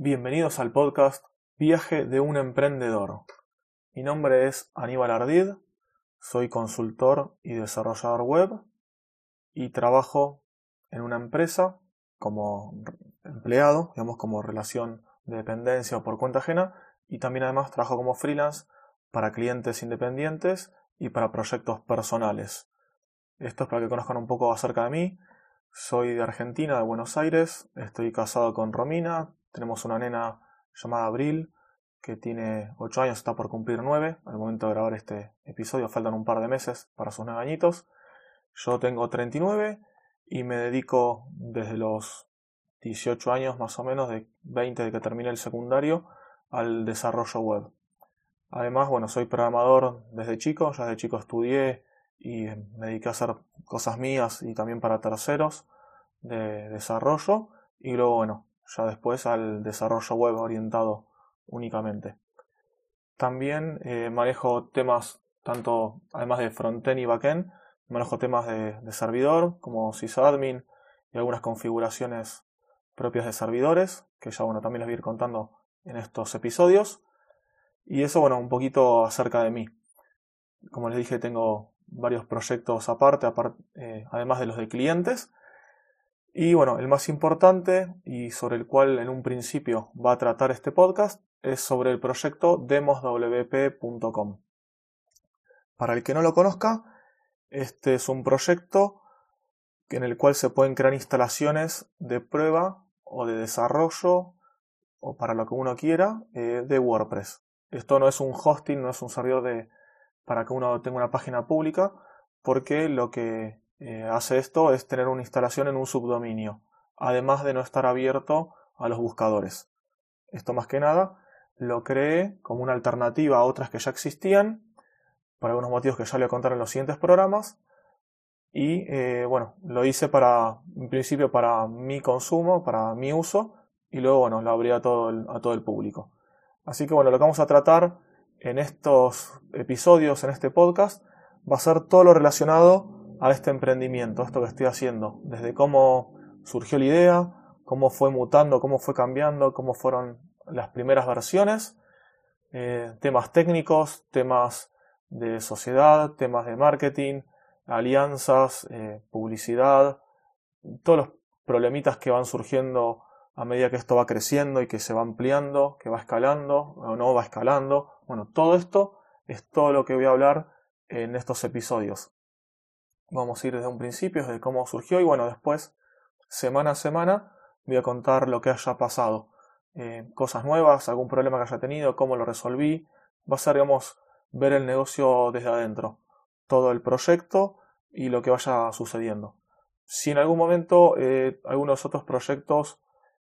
Bienvenidos al podcast Viaje de un emprendedor. Mi nombre es Aníbal Ardid, soy consultor y desarrollador web y trabajo en una empresa como empleado, digamos como relación de dependencia o por cuenta ajena y también además trabajo como freelance para clientes independientes y para proyectos personales. Esto es para que conozcan un poco acerca de mí. Soy de Argentina, de Buenos Aires, estoy casado con Romina, tenemos una nena llamada Abril que tiene 8 años, está por cumplir 9. Al momento de grabar este episodio faltan un par de meses para sus 9 añitos. Yo tengo 39 y me dedico desde los 18 años más o menos, de 20 de que terminé el secundario, al desarrollo web. Además, bueno, soy programador desde chico, ya desde chico estudié y me dediqué a hacer cosas mías y también para terceros de desarrollo y luego, bueno, ya después al desarrollo web orientado únicamente. También eh, manejo temas tanto, además de frontend y backend, manejo temas de, servidor como sysadmin y algunas configuraciones propias de servidores, que ya bueno, también les voy a ir contando en estos episodios. Y eso, bueno, un poquito acerca de mí. Como les dije, tengo varios proyectos aparte, eh, además de los de clientes. Y bueno, el más importante y sobre el cual en un principio va a tratar este podcast es sobre el proyecto demoswp.com. Para el que no lo conozca, este es un proyecto en el cual se pueden crear instalaciones de prueba o de desarrollo o para lo que uno quiera eh, de WordPress. Esto no es un hosting, no es un servidor de, para que uno tenga una página pública, porque lo que eh, hace esto es tener una instalación en un subdominio, además de no estar abierto a los buscadores. Esto más que nada lo creé como una alternativa a otras que ya existían, por algunos motivos que ya le voy a contar en los siguientes programas, y eh, bueno, lo hice para, en principio para mi consumo, para mi uso, y luego bueno, lo abrí a todo a todo el público. Así que bueno, lo que vamos a tratar en estos episodios, en este podcast, va a ser todo lo relacionado a este emprendimiento, esto que estoy haciendo, desde cómo surgió la idea, cómo fue mutando, cómo fue cambiando, cómo fueron las primeras versiones, eh, temas técnicos, temas de sociedad, temas de marketing, alianzas, eh, publicidad, todos los problemitas que van surgiendo a medida que esto va creciendo y que se va ampliando, que va escalando o no va escalando. Bueno, todo esto es todo lo que voy a hablar en estos episodios. Vamos a ir desde un principio, desde cómo surgió y bueno, después, semana a semana, voy a contar lo que haya pasado. Eh, cosas nuevas, algún problema que haya tenido, cómo lo resolví. Va a ser, digamos, ver el negocio desde adentro. Todo el proyecto y lo que vaya sucediendo. Si en algún momento eh, algunos otros proyectos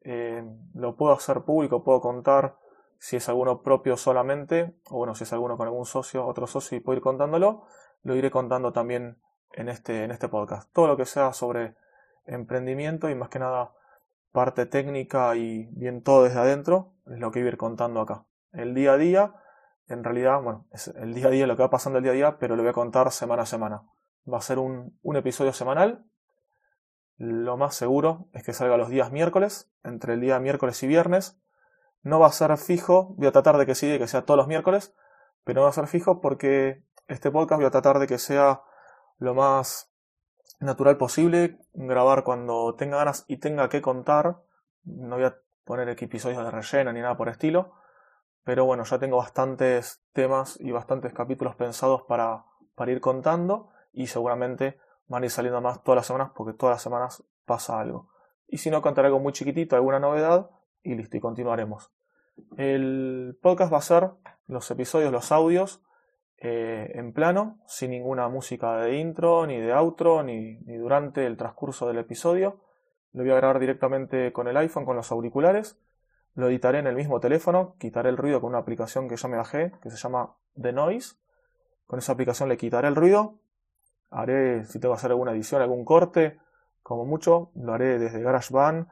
eh, lo puedo hacer público, puedo contar si es alguno propio solamente, o bueno, si es alguno con algún socio, otro socio y puedo ir contándolo, lo iré contando también en este, en este podcast. Todo lo que sea sobre emprendimiento y más que nada parte técnica y bien todo desde adentro es lo que voy a ir contando acá. El día a día, en realidad, bueno, es el día a día lo que va pasando el día a día, pero lo voy a contar semana a semana. Va a ser un, un episodio semanal lo más seguro es que salga los días miércoles, entre el día miércoles y viernes. No va a ser fijo, voy a tratar de que sí, de que sea todos los miércoles, pero no va a ser fijo porque este podcast voy a tratar de que sea lo más natural posible, grabar cuando tenga ganas y tenga que contar. No voy a poner episodios de relleno ni nada por estilo, pero bueno, ya tengo bastantes temas y bastantes capítulos pensados para, para ir contando y seguramente van a ir saliendo más todas las semanas porque todas las semanas pasa algo. Y si no, contaré algo muy chiquitito, alguna novedad y listo, y continuaremos. El podcast va a ser los episodios, los audios eh, en plano, sin ninguna música de intro, ni de outro, ni, ni durante el transcurso del episodio. Lo voy a grabar directamente con el iPhone, con los auriculares. Lo editaré en el mismo teléfono, quitaré el ruido con una aplicación que ya me bajé, que se llama The Noise. Con esa aplicación le quitaré el ruido, haré, si tengo que hacer alguna edición, algún corte, como mucho, lo haré desde GarageBand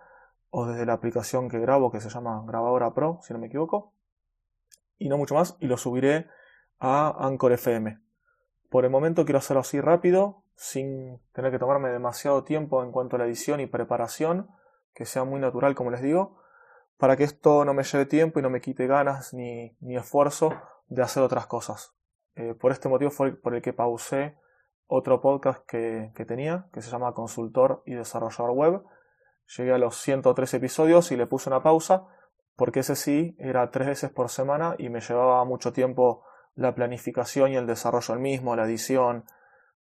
o desde la aplicación que grabo que se llama Grabadora Pro, si no me equivoco. Y no mucho más, y lo subiré a Anchor FM. Por el momento quiero hacerlo así rápido, sin tener que tomarme demasiado tiempo en cuanto a la edición y preparación, que sea muy natural como les digo, para que esto no me lleve tiempo y no me quite ganas ni, ni esfuerzo de hacer otras cosas. Eh, por este motivo fue por el que pausé otro podcast que, que, tenía, que se llama Consultor y Desarrollador Web. Llegué a los 103 episodios y le puse una pausa, porque ese sí era tres veces por semana y me llevaba mucho tiempo la planificación y el desarrollo del mismo, la edición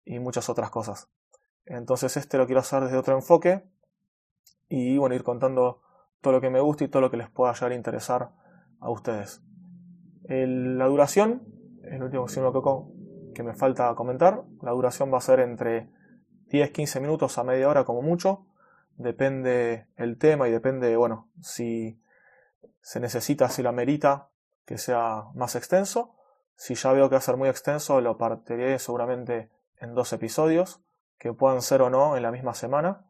y muchas otras cosas. Entonces este lo quiero hacer desde otro enfoque y bueno, ir contando todo lo que me gusta y todo lo que les pueda llegar a interesar a ustedes. la duración, el último que, que me falta comentar, la duración va a ser entre 10-15 minutos a media hora como mucho, depende el tema y depende, bueno, si se necesita, si la merita que sea más extenso. Si ya veo que va a ser muy extenso, lo partiré seguramente en dos episodios, que puedan ser o no en la misma semana.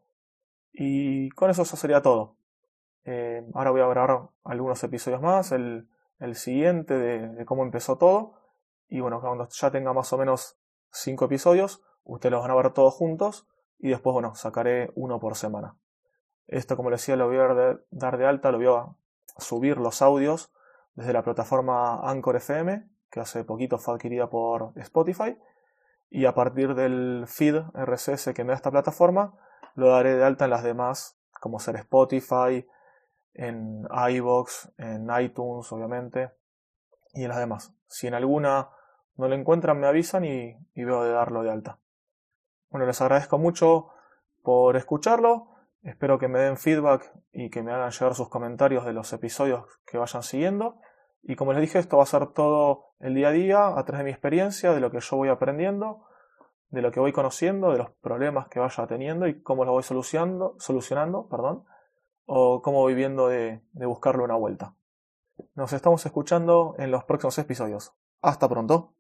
Y con eso eso sería todo. Eh, ahora voy a grabar algunos episodios más, el, siguiente de, cómo empezó todo. Y bueno, cuando ya tenga más o menos cinco episodios, ustedes los van a ver todos juntos y después, bueno, sacaré uno por semana. Esto, como les decía, lo voy a dar de alta, lo voy a subir los audios desde la plataforma Anchor FM, que hace poquito fue adquirida por Spotify. Y a partir del feed RSS que me da esta plataforma, lo daré de alta en las demás, como ser Spotify, en iBox, en iTunes, obviamente, y en las demás. Si en alguna no lo encuentran, me avisan y, y veo de darlo de alta. Bueno, les agradezco mucho por escucharlo. Espero que me den feedback y que me hagan llegar sus comentarios de los episodios que vayan siguiendo. Y como les dije, esto va a ser todo el día a día, a través de mi experiencia, de lo que yo voy aprendiendo, de lo que voy conociendo, de los problemas que vaya teniendo y cómo los voy solucionando, solucionando perdón, o cómo voy viendo de, de buscarle una vuelta. Nos estamos escuchando en los próximos episodios. Hasta pronto.